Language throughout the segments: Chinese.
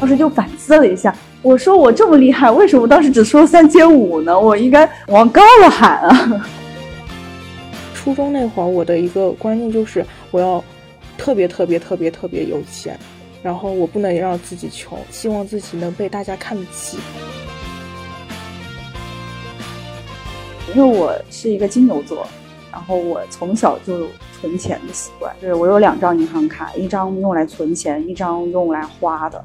当时就反思了一下，我说我这么厉害，为什么当时只说三千五呢？我应该往高了喊啊！初中那会儿，我的一个观念就是我要特别特别特别特别有钱，然后我不能让自己穷，希望自己能被大家看得起。因为我是一个金牛座，然后我从小就有存钱的习惯，对我有两张银行卡，一张用来存钱，一张用来花的。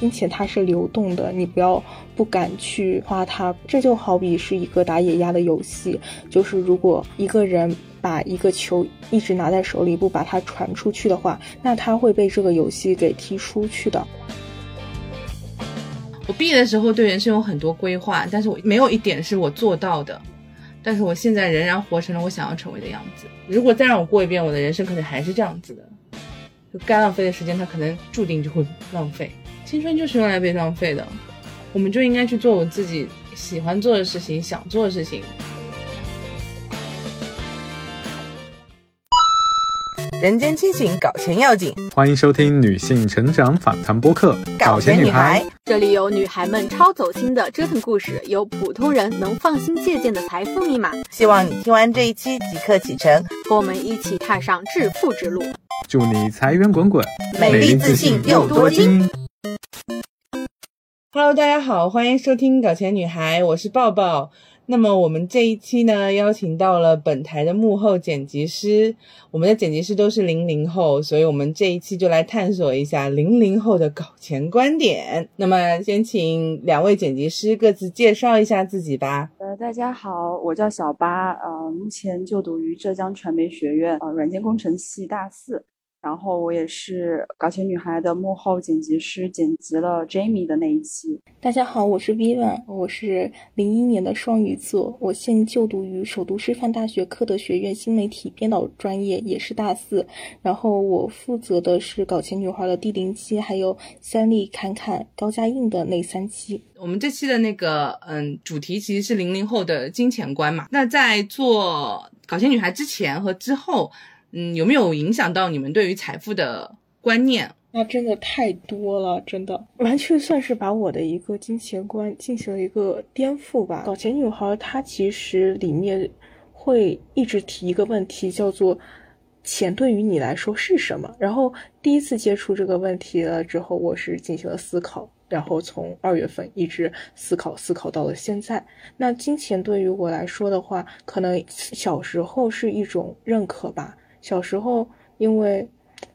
并且它是流动的，你不要不敢去花它。这就好比是一个打野鸭的游戏，就是如果一个人把一个球一直拿在手里，不把它传出去的话，那他会被这个游戏给踢出去的。我毕业的时候对人生有很多规划，但是我没有一点是我做到的。但是我现在仍然活成了我想要成为的样子。如果再让我过一遍我的人生，可能还是这样子的。就该浪费的时间，它可能注定就会浪费。青春就是用来被浪费的，我们就应该去做我自己喜欢做的事情，想做的事情。人间清醒，搞钱要紧。欢迎收听女性成长访谈播客《搞钱女孩》，这里有女孩们超走心的折腾故事，有普通人能放心借鉴的财富密码。希望你听完这一期即刻启程，和我们一起踏上致富之路。祝你财源滚滚，美丽自信又多金。Hello，大家好，欢迎收听《搞钱女孩》，我是抱抱。那么我们这一期呢，邀请到了本台的幕后剪辑师，我们的剪辑师都是零零后，所以我们这一期就来探索一下零零后的搞钱观点。那么先请两位剪辑师各自介绍一下自己吧。呃，大家好，我叫小八，呃，目前就读于浙江传媒学院，呃，软件工程系大四。然后我也是搞钱女孩的幕后剪辑师，剪辑了 Jamie 的那一期。大家好，我是 Vivian，我是零一年的双鱼座，我现就读于首都师范大学科德学院新媒体编导专业，也是大四。然后我负责的是搞钱女孩的第零期，还有三立侃侃高家印的那三期。我们这期的那个嗯主题其实是零零后的金钱观嘛。那在做搞钱女孩之前和之后。嗯，有没有影响到你们对于财富的观念？那真的太多了，真的完全算是把我的一个金钱观进行了一个颠覆吧。搞钱女孩她其实里面会一直提一个问题，叫做钱对于你来说是什么？然后第一次接触这个问题了之后，我是进行了思考，然后从二月份一直思考思考到了现在。那金钱对于我来说的话，可能小时候是一种认可吧。小时候，因为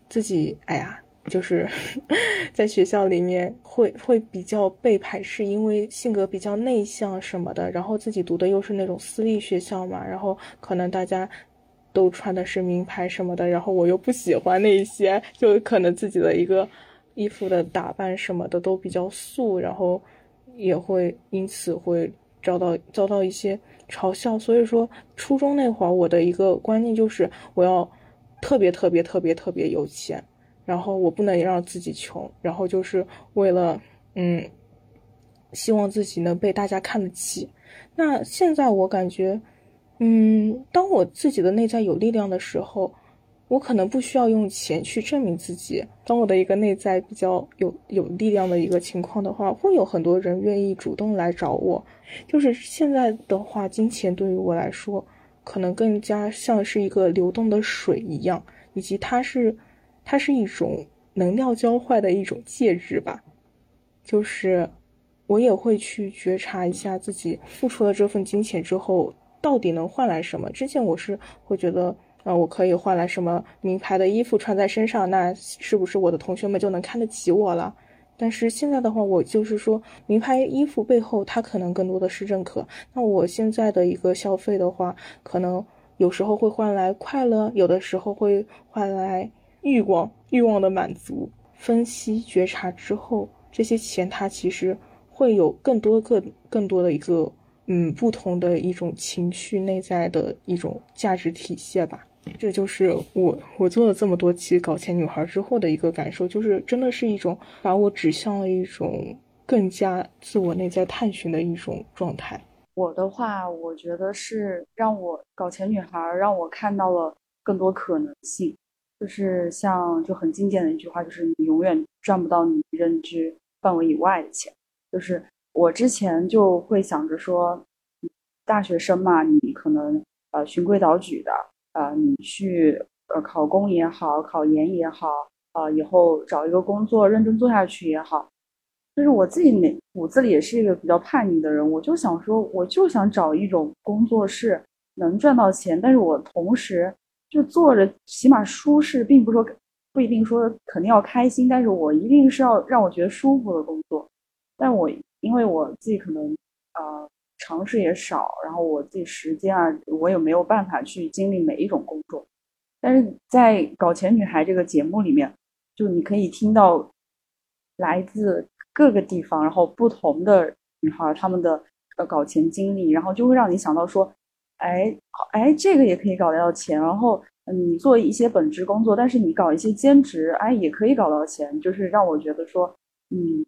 自己哎呀，就是 在学校里面会会比较被排斥，因为性格比较内向什么的。然后自己读的又是那种私立学校嘛，然后可能大家都穿的是名牌什么的，然后我又不喜欢那些，就可能自己的一个衣服的打扮什么的都比较素，然后也会因此会遭到遭到一些。嘲笑，所以说初中那会儿，我的一个观念就是我要特别特别特别特别有钱，然后我不能让自己穷，然后就是为了嗯，希望自己能被大家看得起。那现在我感觉，嗯，当我自己的内在有力量的时候。我可能不需要用钱去证明自己。当我的一个内在比较有有力量的一个情况的话，会有很多人愿意主动来找我。就是现在的话，金钱对于我来说，可能更加像是一个流动的水一样，以及它是，它是一种能量交换的一种介质吧。就是我也会去觉察一下自己付出了这份金钱之后，到底能换来什么。之前我是会觉得。啊，我可以换来什么名牌的衣服穿在身上？那是不是我的同学们就能看得起我了？但是现在的话，我就是说，名牌衣服背后，它可能更多的是认可。那我现在的一个消费的话，可能有时候会换来快乐，有的时候会换来欲望，欲望的满足。分析觉察之后，这些钱它其实会有更多、更更多的一个嗯不同的一种情绪内在的一种价值体现吧。这就是我我做了这么多期搞钱女孩之后的一个感受，就是真的是一种把我指向了一种更加自我内在探寻的一种状态。我的话，我觉得是让我搞钱女孩让我看到了更多可能性。就是像就很经典的一句话，就是你永远赚不到你认知范围以外的钱。就是我之前就会想着说，大学生嘛，你可能呃循规蹈矩的，呃，你去呃考公也好，考研也好，呃，以后找一个工作认真做下去也好。就是我自己内骨子里也是一个比较叛逆的人，我就想说，我就想找一种工作是能赚到钱，但是我同时。就做着起码舒适，并不说不一定说肯定要开心，但是我一定是要让我觉得舒服的工作。但我因为我自己可能呃尝试也少，然后我自己时间啊，我也没有办法去经历每一种工作。但是在《搞钱女孩》这个节目里面，就你可以听到来自各个地方，然后不同的女孩她们的呃搞钱经历，然后就会让你想到说。哎，哎，这个也可以搞得到钱。然后，嗯，你做一些本职工作，但是你搞一些兼职，哎，也可以搞到钱。就是让我觉得说，嗯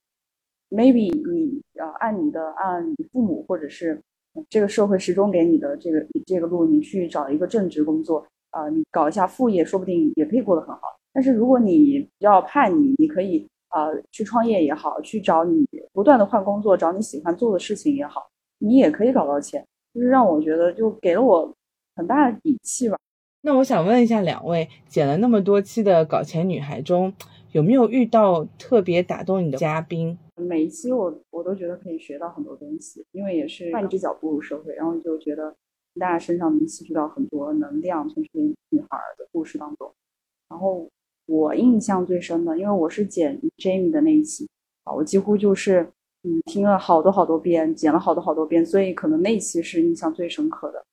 ，maybe 你呃，按你的，按你父母或者是这个社会时钟给你的这个这个路，你去找一个正职工作啊，你搞一下副业，说不定也可以过得很好。但是如果你比较叛逆，你可以啊去创业也好，去找你不断的换工作，找你喜欢做的事情也好，你也可以搞到钱。就是让我觉得，就给了我很大的底气吧。那我想问一下两位，剪了那么多期的《搞钱女孩》中，有没有遇到特别打动你的嘉宾？每一期我我都觉得可以学到很多东西，因为也是换一只脚步入社会，然后就觉得大家身上能吸取到很多能量，从这些女孩的故事当中。然后我印象最深的，因为我是剪 Jamie 的那一期啊，我几乎就是。嗯，听了好多好多遍，剪了好多好多遍，所以可能那一期是印象最深刻的。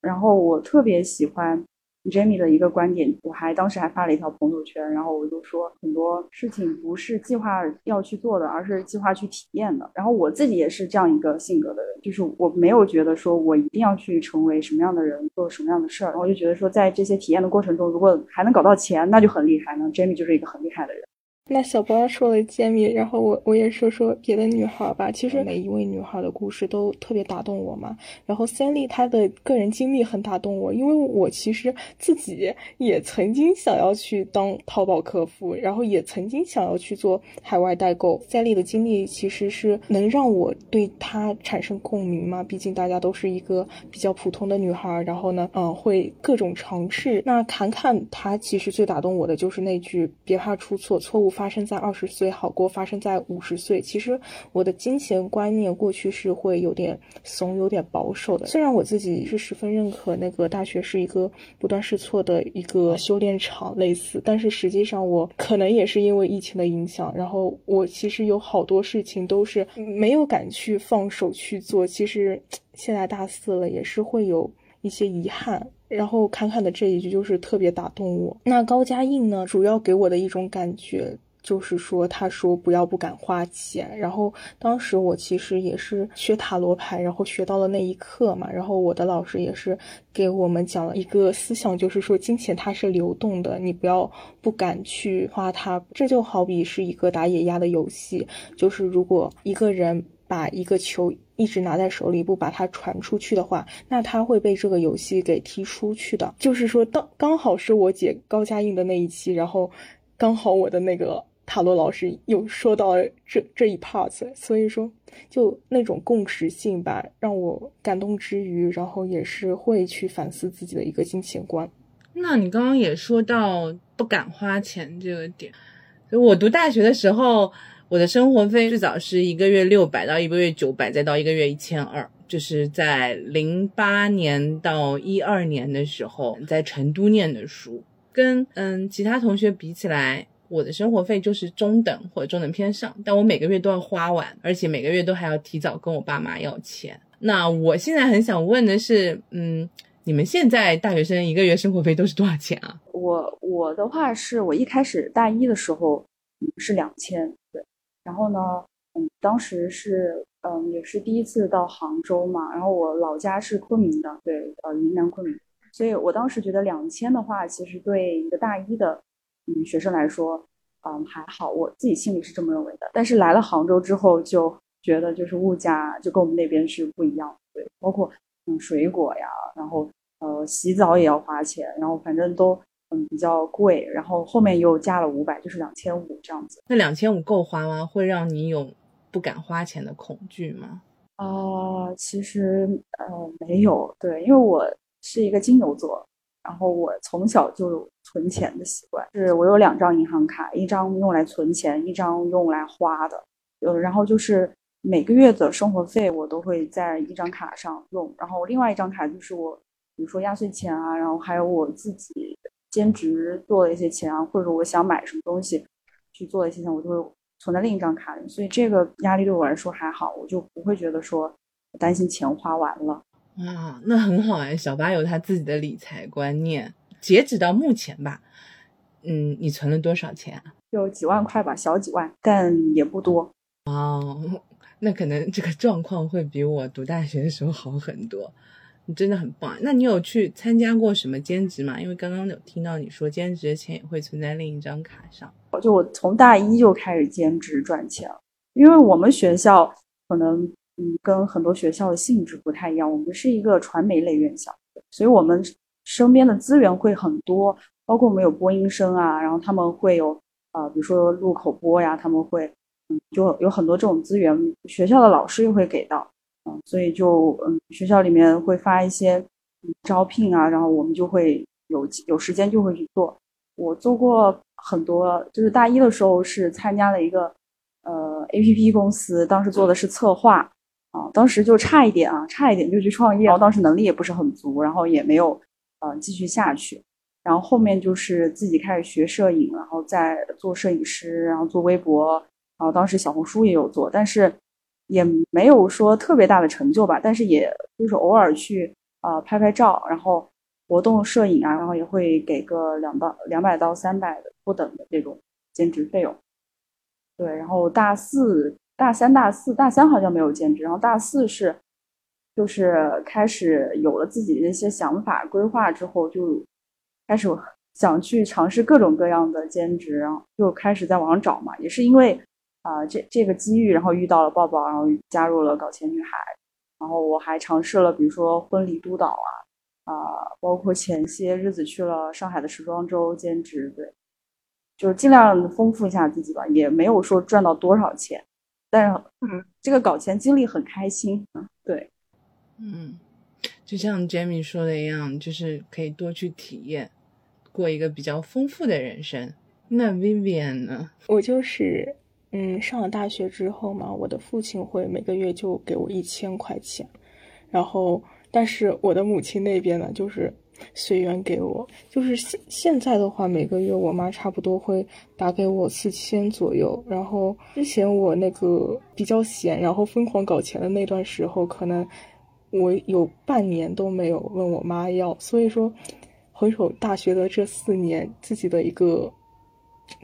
然后我特别喜欢 Jamie 的一个观点，我还当时还发了一条朋友圈，然后我就说很多事情不是计划要去做的，而是计划去体验的。然后我自己也是这样一个性格的人，就是我没有觉得说我一定要去成为什么样的人，做什么样的事儿。然后我就觉得说，在这些体验的过程中，如果还能搞到钱，那就很厉害。那 Jamie 就是一个很厉害的人。那小包说了揭秘，然后我我也说说别的女孩吧。其实每一位女孩的故事都特别打动我嘛。然后三丽她的个人经历很打动我，因为我其实自己也曾经想要去当淘宝客服，然后也曾经想要去做海外代购。三丽的经历其实是能让我对她产生共鸣嘛。毕竟大家都是一个比较普通的女孩，然后呢，嗯，会各种尝试。那侃侃她其实最打动我的就是那句“别怕出错，错误”。发生在二十岁好过发生在五十岁。其实我的金钱观念过去是会有点怂、有点保守的。虽然我自己是十分认可那个大学是一个不断试错的一个修炼场类似，但是实际上我可能也是因为疫情的影响，然后我其实有好多事情都是没有敢去放手去做。其实现在大四了，也是会有一些遗憾。然后侃侃的这一句就是特别打动我。那高嘉印呢，主要给我的一种感觉。就是说，他说不要不敢花钱。然后当时我其实也是学塔罗牌，然后学到了那一课嘛。然后我的老师也是给我们讲了一个思想，就是说金钱它是流动的，你不要不敢去花它。这就好比是一个打野鸭的游戏，就是如果一个人把一个球一直拿在手里，不把它传出去的话，那他会被这个游戏给踢出去的。就是说，当刚好是我姐高嘉印的那一期，然后刚好我的那个。塔罗老师又说到这这一 part，所以说就那种共识性吧，让我感动之余，然后也是会去反思自己的一个金钱观。那你刚刚也说到不敢花钱这个点，我读大学的时候，我的生活费最早是一个月六百到一个月九百，再到一个月一千二，就是在零八年到一二年的时候，在成都念的书，跟嗯其他同学比起来。我的生活费就是中等或者中等偏上，但我每个月都要花完，而且每个月都还要提早跟我爸妈要钱。那我现在很想问的是，嗯，你们现在大学生一个月生活费都是多少钱啊？我我的话是我一开始大一的时候是两千，对，然后呢，嗯，当时是嗯也是第一次到杭州嘛，然后我老家是昆明的，对，呃，云南昆明，所以我当时觉得两千的话，其实对一个大一的。嗯，学生来说，嗯，还好，我自己心里是这么认为的。但是来了杭州之后，就觉得就是物价就跟我们那边是不一样，对，包括嗯水果呀，然后呃洗澡也要花钱，然后反正都嗯比较贵，然后后面又加了五百，就是两千五这样子。那两千五够花吗？会让你有不敢花钱的恐惧吗？啊、其实呃没有，对，因为我是一个金牛座，然后我从小就有存钱的习惯，是我有两张银行卡，一张用来存钱，一张用来花的，呃，然后就是每个月的生活费我都会在一张卡上用，然后另外一张卡就是我，比如说压岁钱啊，然后还有我自己兼职做的一些钱啊，或者我想买什么东西去做的一些钱，我就会存在另一张卡里，所以这个压力对我来说还好，我就不会觉得说担心钱花完了。啊，那很好哎，小八有他自己的理财观念。截止到目前吧，嗯，你存了多少钱啊？有几万块吧，小几万，但也不多。哦，那可能这个状况会比我读大学的时候好很多。你真的很棒。那你有去参加过什么兼职吗？因为刚刚有听到你说兼职的钱也会存在另一张卡上。就我从大一就开始兼职赚钱，因为我们学校可能嗯跟很多学校的性质不太一样，我们是一个传媒类院校，所以我们身边的资源会很多，包括我们有播音生啊，然后他们会有呃比如说录口播呀，他们会嗯就有很多这种资源，学校的老师也会给到，嗯，所以就嗯学校里面会发一些招聘啊，然后我们就会有有时间就会去做。我做过很多，就是大一的时候是参加了一个呃 A P P 公司，当时做的是策划啊，当时就差一点啊，差一点就去创业，然后当时能力也不是很足，然后也没有呃继续下去，然后后面就是自己开始学摄影，然后再做摄影师，然后做微博，然后当时小红书也有做，但是也没有说特别大的成就吧，但是也就是偶尔去啊、拍拍照，然后。活动摄影啊，然后也会给个两到两百到三百不等的这种兼职费用。对，然后大四、大三、大四、大三好像没有兼职，然后大四是就是开始有了自己的一些想法规划之后，就开始想去尝试各种各样的兼职，然后就开始在网上找嘛。也是因为啊、这这个机遇，然后遇到了抱抱，然后加入了搞钱女孩。然后我还尝试了，比如说婚礼督导啊。啊、包括前些日子去了上海的时装周兼职，对，就是尽量丰富一下自己吧，也没有说赚到多少钱，但是嗯，这个搞钱经历很开心，嗯，对，嗯，就像 Jamie 说的一样，就是可以多去体验，过一个比较丰富的人生。那 Vivian 呢？我就是，嗯，上了大学之后嘛，我的父亲会每个月就给我一千块钱，然后，但是我的母亲那边呢，就是随缘给我，就是现现在的话，每个月我妈差不多会打给我四千左右，然后之前我那个比较闲，然后疯狂搞钱的那段时候，可能我有半年都没有问我妈要，所以说，回首大学的这四年，自己的一个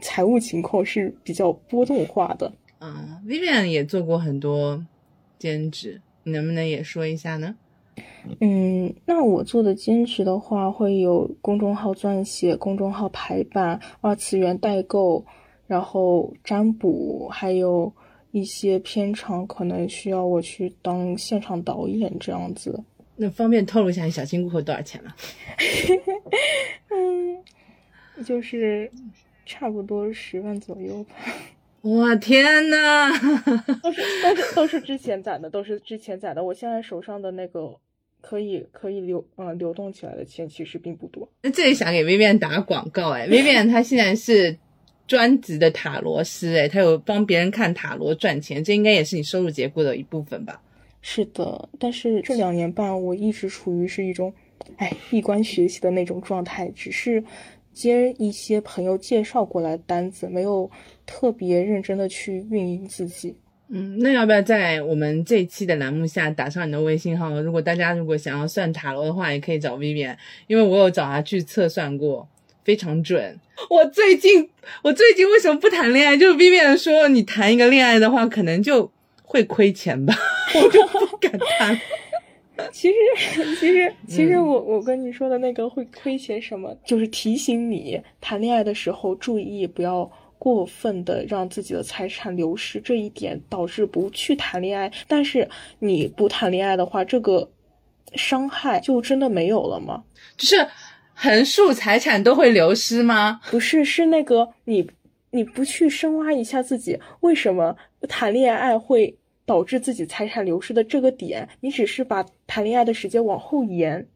财务情况是比较波动化的。嗯，Vivian 也做过很多兼职，你能不能也说一下呢？嗯，那我做的兼职的话，会有公众号撰写、公众号排版、二次元代购，然后占卜，还有一些片场可能需要我去当现场导演这样子。那方便透露一下你小金库多少钱吗？嗯，就是差不多十万左右吧。我天呐！都是都是都是之前攒的，都是之前攒的。我现在手上的那个可以可以流呃流动起来的钱其实并不多。那这里想给 Vivian 打个广告哎，Vivian 她现在是专职的塔罗师哎，她有帮别人看塔罗赚钱，这应该也是你收入结构的一部分吧？是的，但是这两年半我一直处于是一种，哎，闭关学习的那种状态，只是接一些朋友介绍过来的单子，没有特别认真的去运营自己。嗯，那要不要在我们这一期的栏目下打上你的微信号？如果大家如果想要算塔罗的话，也可以找 Vivian，因为我有找他去测算过，非常准。我最近我最近为什么不谈恋爱？就是 Vivian 说你谈一个恋爱的话，可能就会亏钱吧，我就不敢谈。其实，其实，其实我我跟你说的那个会亏钱什么，就是提醒你谈恋爱的时候注意不要过分的让自己的财产流失，这一点导致不去谈恋爱。但是你不谈恋爱的话，这个伤害就真的没有了吗？就是横竖财产都会流失吗？不是，是那个你你不去深挖一下自己为什么谈恋爱会导致自己财产流失的这个点，你只是把谈恋爱的时间往后延，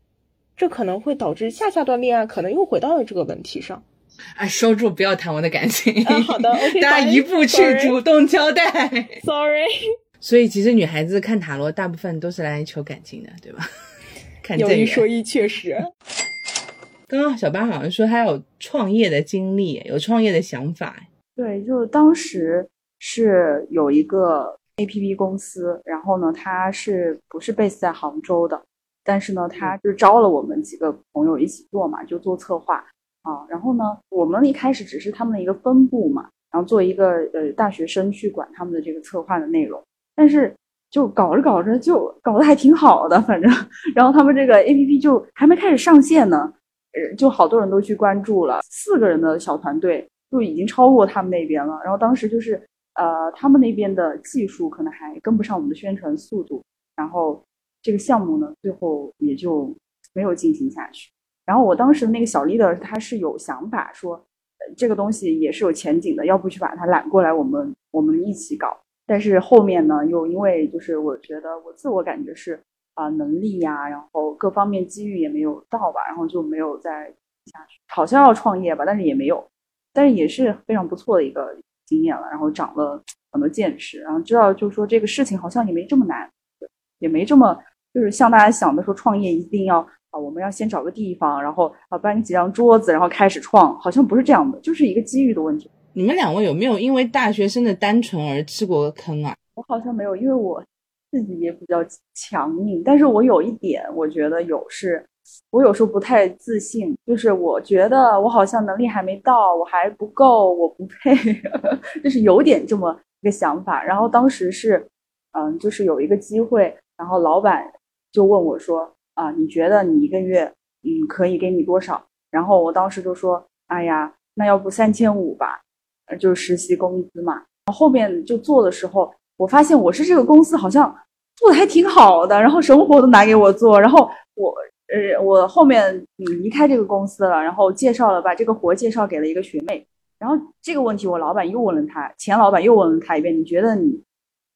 这可能会导致下下段恋爱可能又回到了这个问题上。哎，收住，不要谈我的感情。嗯好的，OK，大家一步去主动交代。Sorry，所以其实女孩子看塔罗，大部分都是来求感情的，对吧？看有。一说一，确实。刚刚小八好像说他有创业的经历，有创业的想法。对，就当时是有一个 APP 公司，然后呢，他是不是 base 在杭州的？但是呢，他就招了我们几个朋友一起做嘛，就做策划啊。然后呢，我们一开始只是他们的一个分部嘛，然后做一个呃大学生去管他们的这个策划的内容。但是就搞着搞着就搞得还挺好的，反正，然后他们这个 APP 就还没开始上线呢，呃，就好多人都去关注了，四个人的小团队就已经超过他们那边了。然后当时就是呃，他们那边的技术可能还跟不上我们的宣传速度，然后这个项目呢，最后也就没有进行下去。然后我当时那个小 leader 他是有想法说，呃，这个东西也是有前景的，要不去把它揽过来，我们我们一起搞。但是后面呢，又因为就是我觉得我自我感觉是啊、能力呀、然后各方面机遇也没有到吧，然后就没有再下去。好像要创业吧，但是也没有，但是也是非常不错的一个经验了，然后长了很多见识，然后知道就是说这个事情好像也没这么难，也没这么就是像大家想的说创业一定要啊，我们要先找个地方，然后啊搬几张桌子，然后开始创，好像不是这样的，就是一个机遇的问题。你们两位有没有因为大学生的单纯而吃过坑啊？我好像没有，因为我自己也比较强硬，但是我有一点，我觉得有是，我有时候不太自信，就是我觉得我好像能力还没到，我还不够，我不配，就是有点这么一个想法。然后当时是，嗯，就是有一个机会，然后老板就问我说，啊，你觉得你一个月，嗯，可以给你多少？然后我当时就说，哎呀，那要不三千五吧，就是实习工资嘛。后面就做的时候，我发现我是这个公司好像做的还挺好的，然后什么活都拿给我做，然后我呃我后面嗯离开这个公司了，然后介绍了把这个活介绍给了一个学妹，然后这个问题我老板又问了他，前老板又问了他一遍，你觉得你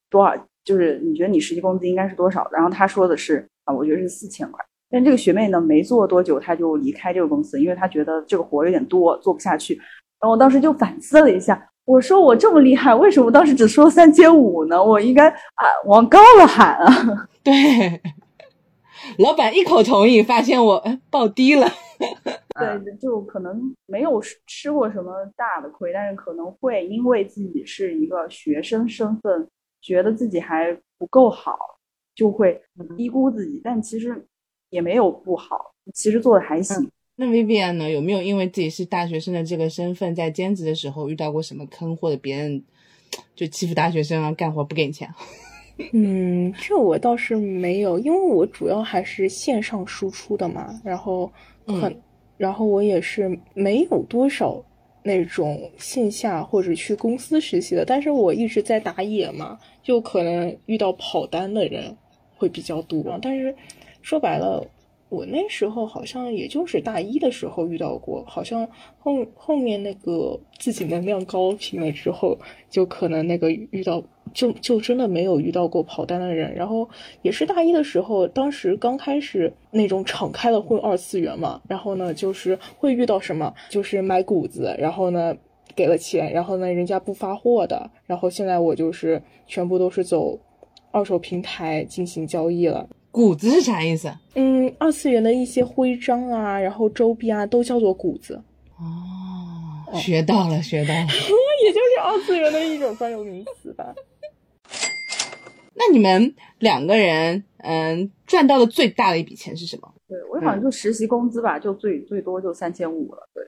多少？就是你觉得你实际工资应该是多少？然后他说的是啊，我觉得是四千块。但这个学妹呢，没做多久，她就离开这个公司，因为她觉得这个活有点多，做不下去。然后我当时就反思了一下，我说我这么厉害，为什么当时只说三千五呢？我应该啊往高了喊啊！对，老板一口同意，发现我哎报低了。对，就可能没有吃吃过什么大的亏，但是可能会因为自己是一个学生身份，觉得自己还不够好，就会低估自己。但其实也没有不好，其实做的还行。那 Vivian 呢？有没有因为自己是大学生的这个身份，在兼职的时候遇到过什么坑，或者别人就欺负大学生啊，干活不给你钱？嗯，这我倒是没有，因为我主要还是线上输出的嘛，然后很，嗯然后我也是没有多少那种线下或者去公司实习的，但是我一直在打野嘛，就可能遇到跑单的人会比较多，但是说白了。我那时候好像也就是大一的时候遇到过，好像后后面那个自己能量高频了之后，就可能那个遇到就就真的没有遇到过跑单的人。然后也是大一的时候，当时刚开始那种敞开了混二次元嘛，然后呢就是会遇到什么，就是买谷子，然后呢给了钱，然后呢人家不发货的，然后现在我就是全部都是走二手平台进行交易了。谷子是啥意思？嗯，二次元的一些徽章啊，然后周边啊，都叫做谷子，哦，学到了，学到了。也就是二次元的一种专有名词吧。那你们两个人，嗯，赚到的最大的一笔钱是什么？对我好像就实习工资吧，就最最多就三千五了。对，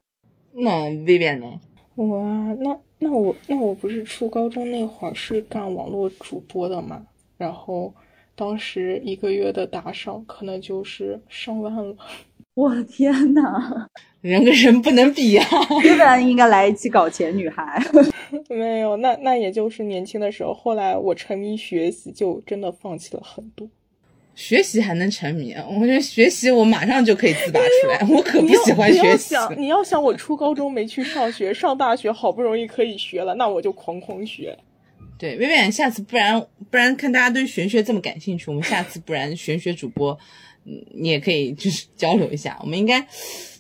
那 Vivian 呢？我啊，那那我那我不是初高中那会儿是干网络主播的嘛，然后当时一个月的打赏可能就是上万了。我的天呐，人跟人不能比啊！要不然应该来一期搞钱女孩。没有，那那也就是年轻的时候，后来我沉迷学习，就真的放弃了很多。学习还能沉迷，我觉得学习我马上就可以自拔出来，我可不喜欢你要学习。想，你要想，我初高中没去上学，上大学好不容易可以学了，那我就狂狂学。对，薇薇，下次不然不然看大家对玄学这么感兴趣，我们下次不然玄学主播，嗯，你也可以就是交流一下。我们应该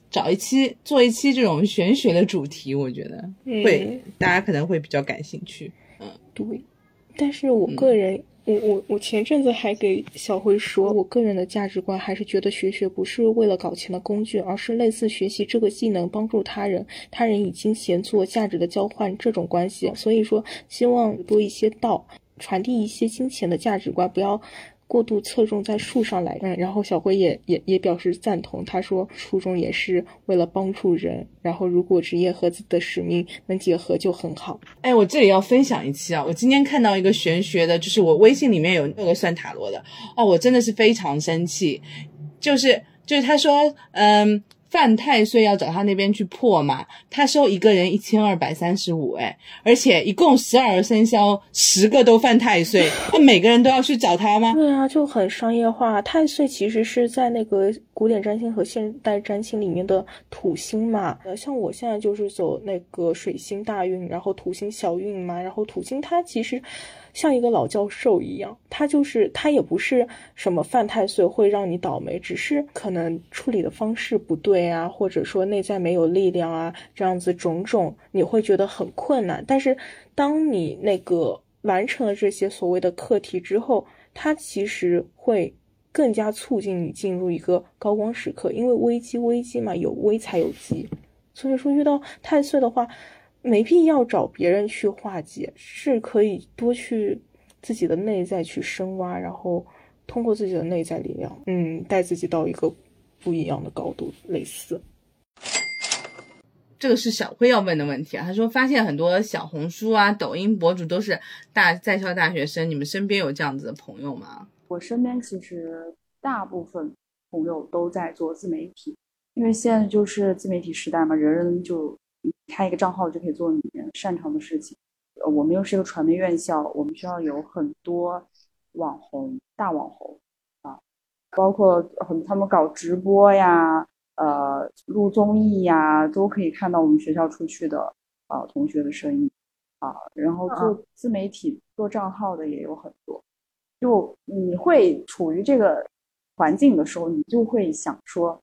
找一期做一期这种玄学的主题，我觉得会、大家可能会比较感兴趣。嗯对，但是我个嗯人，我我我前阵子还给小辉说，我个人的价值观还是觉得学学不是为了搞钱的工具，而是类似学习这个技能帮助他人，他人以金钱做价值的交换这种关系。所以说，希望多一些道，传递一些金钱的价值观，不要。过度侧重在树上来，嗯，然后小辉也也也表示赞同，他说初衷也是为了帮助人，然后如果职业和自己的使命能结合就很好。哎，我这里要分享一期啊！我今天看到一个玄学的，就是我微信里面有那个算塔罗的哦，我真的是非常生气，就是就是他说，嗯，犯太岁要找他那边去破嘛，他收一个人一千二百三十五，哎，而且一共十二生肖，十个都犯太岁，那每个人都要去找他吗？对啊，就很商业化。太岁其实是在那个古典占星和现代占星里面的土星嘛。呃，像我现在就是走那个水星大运，然后土星小运嘛。然后土星它其实像一个老教授一样，他就是他也不是什么犯太岁会让你倒霉，只是可能处理的方式不对啊，或者说内在没有力量啊，这样子种种你会觉得很困难。但是当你那个完成了这些所谓的课题之后，它其实会更加促进你进入一个高光时刻，因为危机危机嘛，有危才有机。所以说，遇到太岁的话，没必要找别人去化解，是可以多去自己的内在去深挖，然后通过自己的内在力量，嗯，带自己到一个不一样的高度，类似。这个是小辉要问的问题啊。他说，发现很多小红书啊、抖音博主都是大在校大学生，你们身边有这样子的朋友吗？我身边其实大部分朋友都在做自媒体，因为现在就是自媒体时代嘛，人人就开一个账号就可以做你擅长的事情。呃，我们又是一个传媒院校，我们学校有很多网红、大网红啊，包括很他们搞直播呀。呃，录综艺呀，都可以看到我们学校出去的啊同学的身影啊。然后做自媒体、做账号的也有很多。就你会处于这个环境的时候，你就会想说，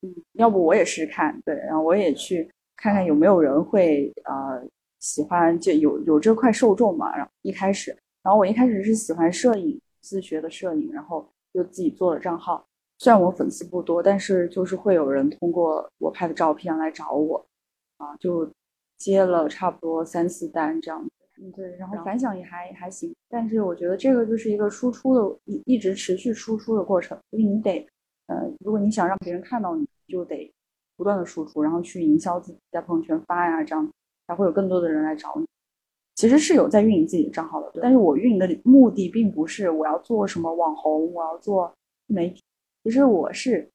嗯，要不我也试试看，对，然后我也去看看有没有人会呃喜欢，就有有这块受众嘛。然后一开始，然后我一开始是喜欢摄影，自学的摄影，然后就自己做了账号。虽然我粉丝不多，但是就是会有人通过我拍的照片来找我，啊，就接了差不多三四单这样子。嗯，对，然后反响也还还行。但是我觉得这个就是一个输出的，一一直持续输出的过程，因为你得，呃，如果你想让别人看到你，就得不断的输出，然后去营销自己，在朋友圈发呀，这样才会有更多的人来找你。其实是有在运营自己的账号的，但是我运营的目的并不是我要做什么网红，我要做媒体。其实我是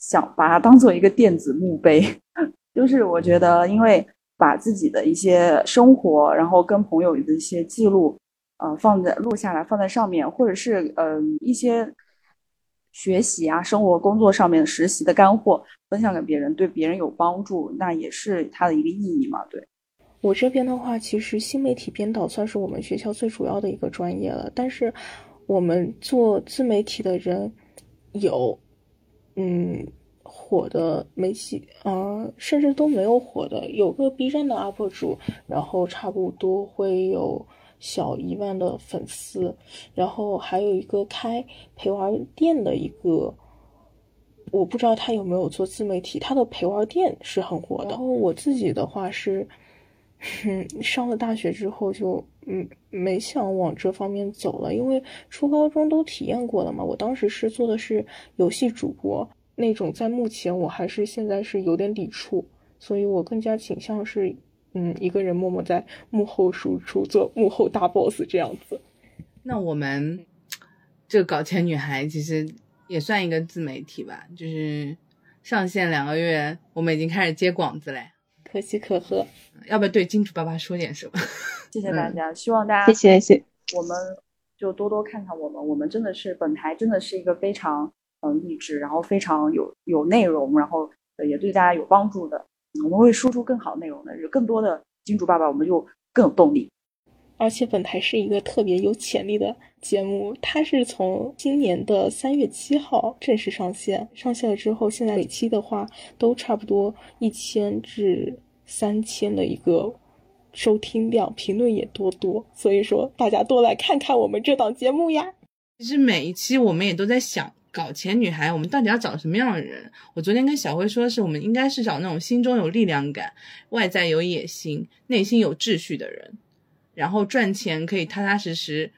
想把它当做一个电子墓碑，就是我觉得，因为把自己的一些生活，然后跟朋友的一些记录，呃，放在录下来放在上面，或者是嗯、一些学习啊、生活、工作上面实习的干货分享给别人，对别人有帮助，那也是它的一个意义嘛。对我这边的话，其实新媒体编导算是我们学校最主要的一个专业了，但是我们做自媒体的人。有，嗯，火的媒体，呃，甚至都没有火的。有个 B 站的 UP 主，然后差不多会有小一万的粉丝，然后还有一个开陪玩店的一个，我不知道他有没有做自媒体，他的陪玩店是很火的。然后我自己的话是，嗯，上了大学之后就。嗯，没想往这方面走了，因为初高中都体验过了嘛。我当时是做的是游戏主播那种，在目前我还是现在是有点抵触，所以我更加倾向是，嗯，一个人默默在幕后输出，做幕后大 boss 这样子。那我们这个搞钱女孩其实也算一个自媒体吧，就是上线两个月，我们已经开始接广子嘞，可喜可贺。要不要对金主爸爸说点什么？谢谢大家，嗯、希望大家谢谢谢我们就多多看看我们，我们真的是本台真的是一个非常嗯励志，然后非常有有内容，然后也对大家有帮助的，我们会输出更好内容的，有更多的金主爸爸，我们就更有动力。而且本台是一个特别有潜力的节目，它是从今年的三月七号正式上线，上线了之后，现在每期的话都差不多一千至三千的一个收听量，评论也多多，所以说大家多来看看我们这档节目呀。其实每一期我们也都在想，搞钱女孩我们到底要找什么样的人？我昨天跟小辉说，是我们应该是找那种心中有力量感、外在有野心、内心有秩序的人。然后赚钱可以踏踏实实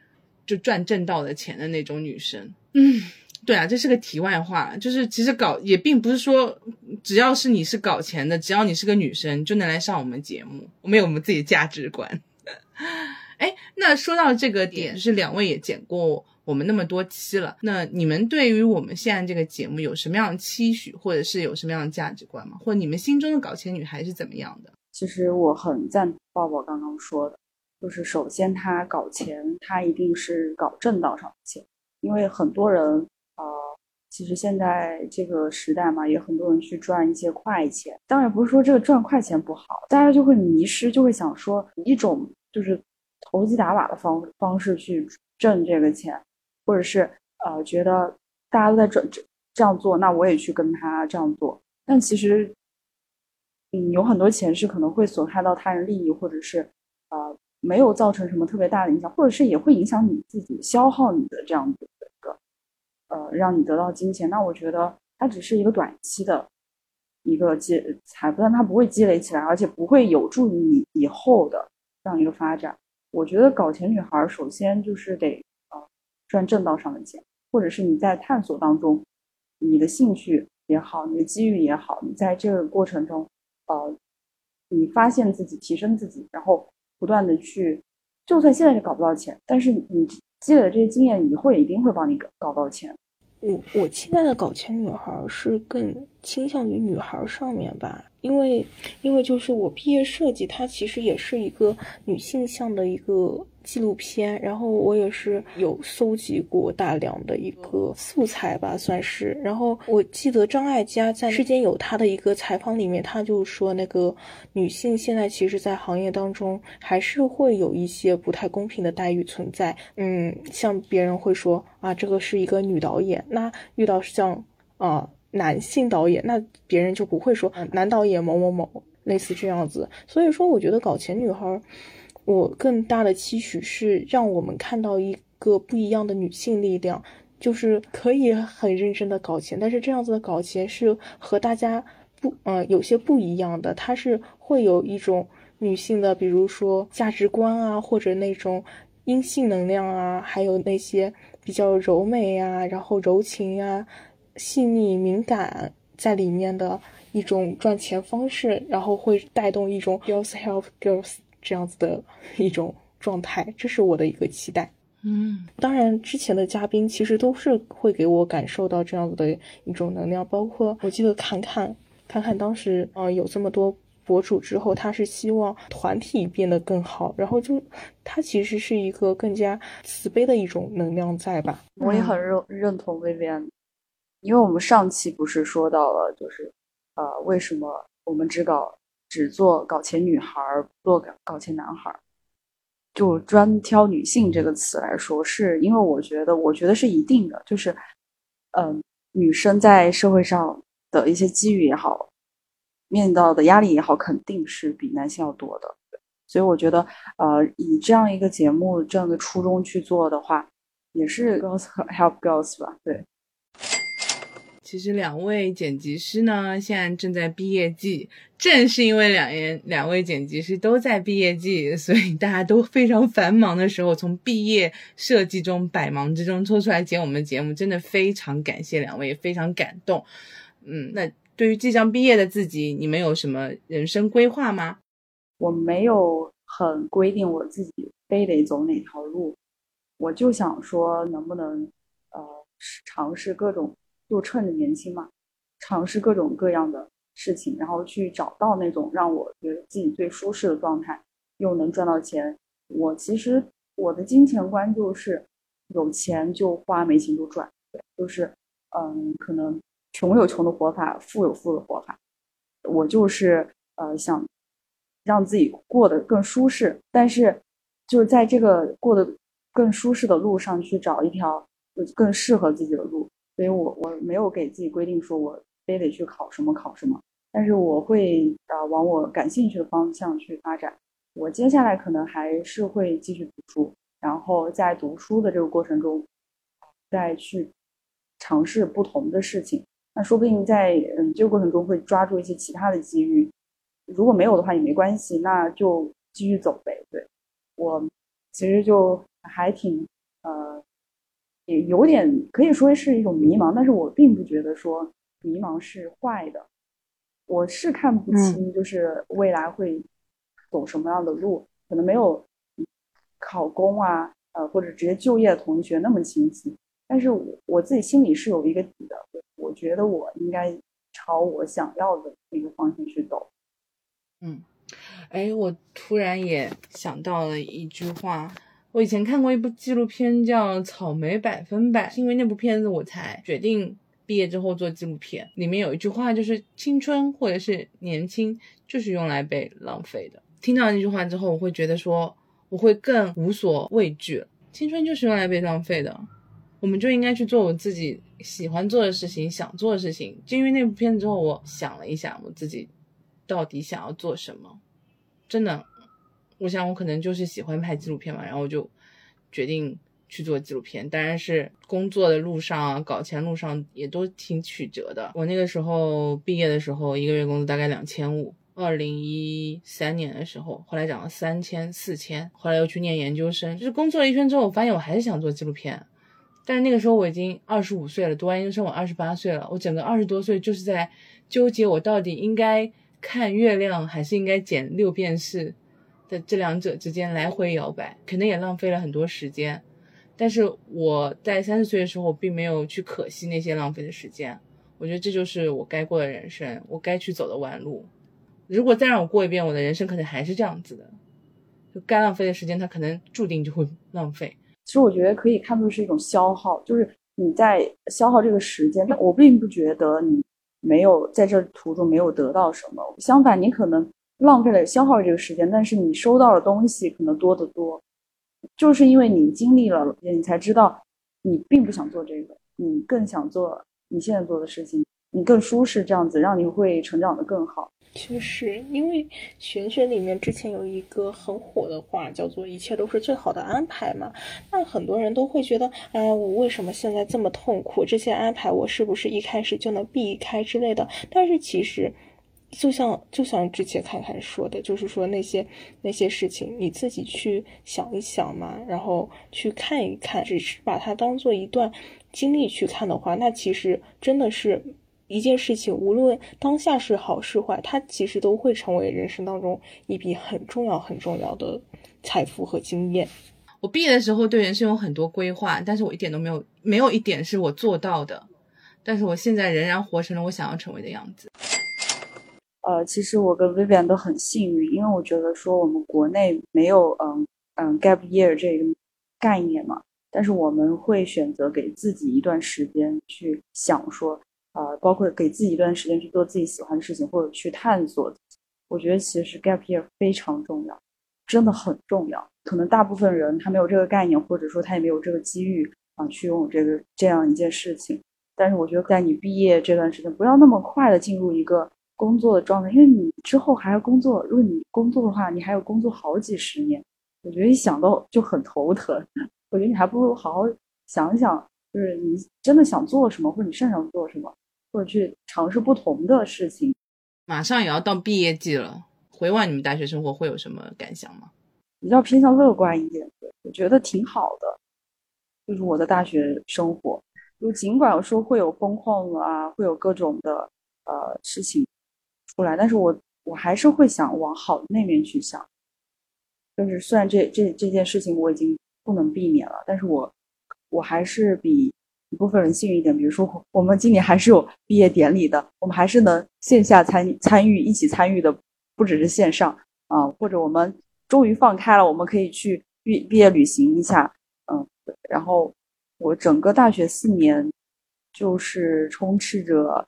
就赚挣到的钱的那种女生，嗯，对啊，这是个题外话，就是其实搞也并不是说只要是你是搞钱的，只要你是个女生就能来上我们节目，我们有我们自己的价值观。哎，那说到这个点，就是两位也剪过我们那么多期了，那你们对于我们现在这个节目有什么样的期许，或者是有什么样的价值观吗？或者你们心中的搞钱女孩是怎么样的？其实我很赞同抱抱刚刚说的。就是首先，他搞钱，他一定是搞正道上的钱，因为很多人，呃，其实现在这个时代嘛，也很多人去赚一些快钱。当然不是说这个赚快钱不好，大家就会迷失，就会想说一种就是投机打把的方方式去挣这个钱，或者是呃觉得大家都在赚这这样做，那我也去跟他这样做。但其实，嗯，有很多钱是可能会损害到他人利益，或者是呃。没有造成什么特别大的影响，或者是也会影响你自己消耗你的这样子的一个，呃，让你得到金钱。那我觉得它只是一个短期的一个积财富，但它不会积累起来，而且不会有助于你以后的这样一个发展。我觉得搞钱女孩首先就是得赚正道上的钱，或者是你在探索当中，你的兴趣也好，你的机遇也好，你在这个过程中，呃，你发现自己，提升自己，然后。不断的去，就算现在是搞不到钱，但是你积累的这些经验，以后也一定会帮你搞搞到钱。我我期待的搞钱女孩是更倾向于女孩上面吧。因为，因为就是我毕业设计，它其实也是一个女性向的一个纪录片，然后我也是有搜集过大量的一个素材吧，算是。然后我记得张艾嘉在《世间有她》的一个采访里面，她就说，那个女性现在其实，在行业当中还是会有一些不太公平的待遇存在。嗯，像别人会说啊，这个是一个女导演，那遇到像啊。男性导演，那别人就不会说男导演某某某类似这样子。所以说，我觉得搞钱女孩，我更大的期许是让我们看到一个不一样的女性力量，就是可以很认真的搞钱，但是这样子的搞钱是和大家不呃有些不一样的，它是会有一种女性的，比如说价值观啊，或者那种阴性能量啊，还有那些比较柔美啊，然后柔情呀。细腻敏感在里面的一种赚钱方式，然后会带动一种 girls help girls 这样子的一种状态，这是我的一个期待。嗯，当然之前的嘉宾其实都是会给我感受到这样子的一种能量，包括我记得侃侃，侃侃当时啊有这么多博主之后，他是希望团体变得更好，然后就他其实是一个更加慈悲的一种能量在吧？我也很认认同 Vivian。因为我们上期不是说到了，就是，呃，为什么我们只搞只做搞钱女孩，不做搞钱男孩？就专挑女性这个词来说，是因为我觉得，我觉得是一定的，就是，嗯，女生在社会上的一些机遇也好，面到的压力也好，肯定是比男性要多的。所以我觉得，呃，以这样一个节目这样的初衷去做的话，也是 girls help girls 吧，对。其实两位剪辑师呢，现在正在毕业季。正是因为两人两位剪辑师都在毕业季，所以大家都非常繁忙的时候，从毕业设计中百忙之中抽出来剪我们的节目，真的非常感谢两位，也非常感动。嗯，那对于即将毕业的自己，你们有什么人生规划吗？我没有很规定我自己非得走哪条路，我就想说，能不能呃尝试各种。就趁着年轻嘛，尝试各种各样的事情，然后去找到那种让我觉得自己最舒适的状态，又能赚到钱。我其实我的金钱观就是，有钱就花，没钱就赚，对，就是嗯，可能穷有穷的活法，富有富的活法。我就是呃想让自己过得更舒适，但是就是在这个过得更舒适的路上去找一条更适合自己的路。所以我我没有给自己规定说我非得去考什么考什么，但是我会啊往我感兴趣的方向去发展。我接下来可能还是会继续读书，然后在读书的这个过程中，再去尝试不同的事情。那说不定在嗯这个过程中会抓住一些其他的机遇，如果没有的话也没关系，那就继续走呗。对我其实就还挺呃。也有点可以说是一种迷茫，但是我并不觉得说迷茫是坏的。我是看不清，就是未来会走什么样的路，可能没有考公啊，呃，或者直接就业的同学那么清晰。但是我我自己心里是有一个底的，我觉得我应该朝我想要的那个方向去走。嗯，哎，我突然也想到了一句话。我以前看过一部纪录片，叫《草莓百分百》，是因为那部片子我才决定毕业之后做纪录片。里面有一句话，就是青春或者是年轻，就是用来被浪费的。听到那句话之后，我会觉得说，我会更无所畏惧。青春就是用来被浪费的，我们就应该去做我自己喜欢做的事情，想做的事情。就因为那部片子之后，我想了一下，我自己到底想要做什么，真的。我想我可能就是喜欢拍纪录片嘛，然后我就决定去做纪录片。当然是工作的路上啊、搞钱路上也都挺曲折的。我那个时候毕业的时候，一个月工资大概两千五。二零一三年的时候，后来涨了三千、四千。后来又去念研究生，就是工作了一圈之后，我发现我还是想做纪录片。但是那个时候我已经二十五岁了，读完研究生我二十八岁了。我整个二十多岁就是在纠结，我到底应该看月亮，还是应该剪六便士。的这两者之间来回摇摆，可能也浪费了很多时间。但是我在三十岁的时候，并没有去可惜那些浪费的时间。我觉得这就是我该过的人生，我该去走的弯路。如果再让我过一遍，我的人生可能还是这样子的。就该浪费的时间，它可能注定就会浪费。其实我觉得可以看作是一种消耗，就是你在消耗这个时间。我并不觉得你没有在这途中没有得到什么，相反，你可能。浪费了消耗这个时间，但是你收到的东西可能多得多，就是因为你经历了，你才知道你并不想做这个，你更想做你现在做的事情，你更舒适，这样子让你会成长的更好。确实，因为玄学里面之前有一个很火的话，叫做“一切都是最好的安排”嘛。那很多人都会觉得，哎，我为什么现在这么痛苦？这些安排我是不是一开始就能避开之类的？但是其实。就像就像之前看看说的，就是说那些那些事情，你自己去想一想嘛，然后去看一看，只是把它当做一段经历去看的话，那其实真的是一件事情，无论当下是好是坏，它其实都会成为人生当中一笔很重要很重要的财富和经验。我毕业的时候对人生有很多规划，但是我一点都没有，没有一点是我做到的，但是我现在仍然活成了我想要成为的样子。呃，其实我跟 Vivian 都很幸运，因为我觉得说我们国内没有嗯嗯 gap year 这个概念嘛，但是我们会选择给自己一段时间去想说，呃，包括给自己一段时间去做自己喜欢的事情，或者去探索。我觉得其实 gap year 非常重要，真的很重要。可能大部分人他没有这个概念，或者说他也没有这个机遇啊，去拥有这个这样一件事情。但是我觉得在你毕业这段时间，不要那么快的进入一个。工作的状态，因为你之后还要工作。如果你工作的话，你还要工作好几十年。我觉得一想到就很头疼。我觉得你还不如好好想想，就是你真的想做什么，或者你擅长做什么，或者去尝试不同的事情。马上也要到毕业季了，回望你们大学生活会有什么感想吗？比较偏向乐观一点，我觉得挺好的。就是我的大学生活，就尽管说会有风控啊，会有各种的呃事情。出来，但是我我还是会想往好的那面去想，就是虽然这这这件事情我已经不能避免了，但是我我还是比一部分人幸运一点。比如说，我们今年还是有毕业典礼的，我们还是能线下参参与，一起参与的，不只是线上啊。或者我们终于放开了，我们可以去毕毕业旅行一下，嗯，然后我整个大学四年就是充斥着，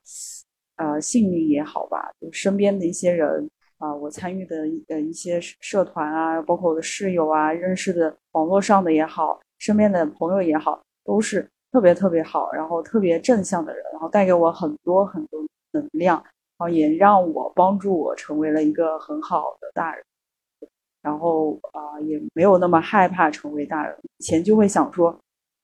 呃，幸运也好吧，就身边的一些人啊、我参与的呃一些社团啊，包括我的室友啊，认识的网络上的也好，身边的朋友也好，都是特别特别好，然后特别正向的人，然后带给我很多很多能量，然后也让我帮助我成为了一个很好的大人。然后啊、也没有那么害怕成为大人。以前就会想说，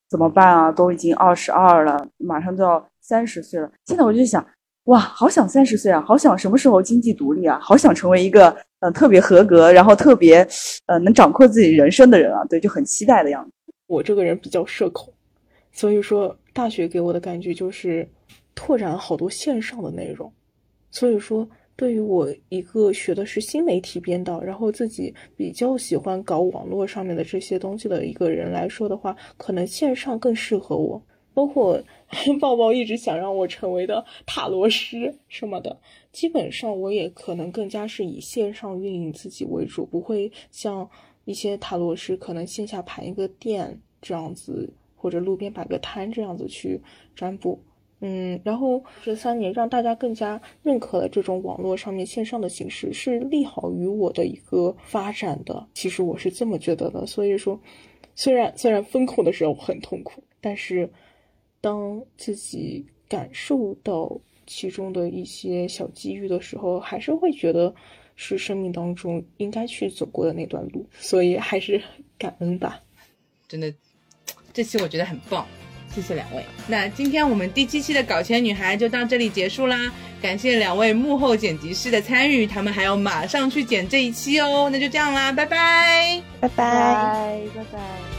怎么办啊？都已经二十二了，马上就要三十岁了。现在我就想，哇，好想三十岁啊，好想什么时候经济独立啊，好想成为一个呃特别合格，然后特别呃能掌控自己人生的人啊。对，就很期待的样子。我这个人比较社恐，所以说大学给我的感觉就是拓展了好多线上的内容。所以说，对于我一个学的是新媒体编导，然后自己比较喜欢搞网络上面的这些东西的一个人来说的话，可能线上更适合我。包括 抱抱一直想让我成为的塔罗师什么的，基本上我也可能更加是以线上运营自己为主，不会像一些塔罗师可能线下盘一个店这样子，或者路边摆个摊这样子去占卜。嗯，然后这三年让大家更加认可了这种网络上面线上的形式，是利好于我的一个发展的。其实我是这么觉得的。所以说，虽然虽然风控的时候很痛苦，但是当自己感受到其中的一些小机遇的时候，还是会觉得是生命当中应该去走过的那段路。所以还是 感恩吧。真的，这期我觉得很棒，谢谢两位。那今天我们第七期的搞钱女孩就到这里结束啦，感谢两位幕后剪辑师的参与，他们还要马上去剪这一期哦。那就这样啦，拜拜。拜拜。拜拜拜。